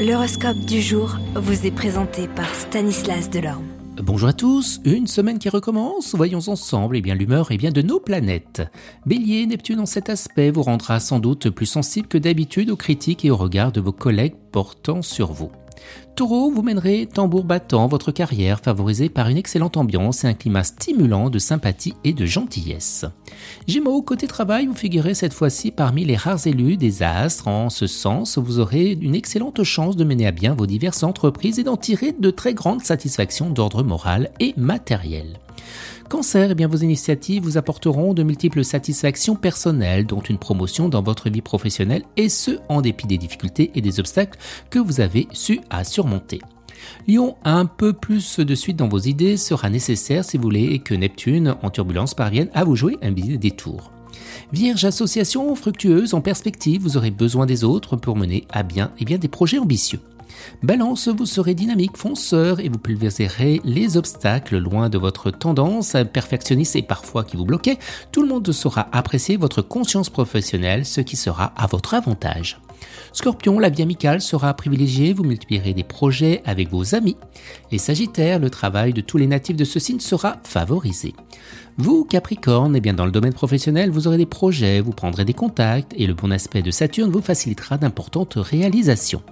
L'horoscope du jour vous est présenté par Stanislas Delorme. Bonjour à tous, une semaine qui recommence, voyons ensemble eh l'humeur bien de nos planètes. Bélier, Neptune en cet aspect vous rendra sans doute plus sensible que d'habitude aux critiques et aux regards de vos collègues portant sur vous. Taureau, vous mènerez tambour battant votre carrière favorisée par une excellente ambiance et un climat stimulant de sympathie et de gentillesse. Gémeaux, côté travail, vous figurez cette fois-ci parmi les rares élus des astres. En ce sens, vous aurez une excellente chance de mener à bien vos diverses entreprises et d'en tirer de très grandes satisfactions d'ordre moral et matériel. Cancer, eh bien, vos initiatives vous apporteront de multiples satisfactions personnelles, dont une promotion dans votre vie professionnelle, et ce, en dépit des difficultés et des obstacles que vous avez su à surmonter. Lion, un peu plus de suite dans vos idées sera nécessaire si vous voulez que Neptune en turbulence parvienne à vous jouer un billet des tours. Vierge, association fructueuse en perspective, vous aurez besoin des autres pour mener à bien, eh bien des projets ambitieux. Balance, vous serez dynamique, fonceur et vous pulvériserez les obstacles loin de votre tendance perfectionniste et parfois qui vous bloquait. Tout le monde saura apprécier votre conscience professionnelle, ce qui sera à votre avantage. Scorpion, la vie amicale sera privilégiée, vous multiplierez des projets avec vos amis. Les Sagittaires, le travail de tous les natifs de ce signe sera favorisé. Vous, Capricorne, eh bien dans le domaine professionnel, vous aurez des projets, vous prendrez des contacts et le bon aspect de Saturne vous facilitera d'importantes réalisations.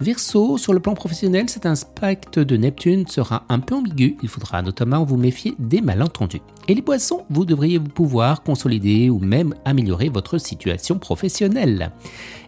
Verseau, sur le plan professionnel, cet impact de Neptune sera un peu ambigu, il faudra notamment vous méfier des malentendus. Et les poissons, vous devriez pouvoir consolider ou même améliorer votre situation professionnelle.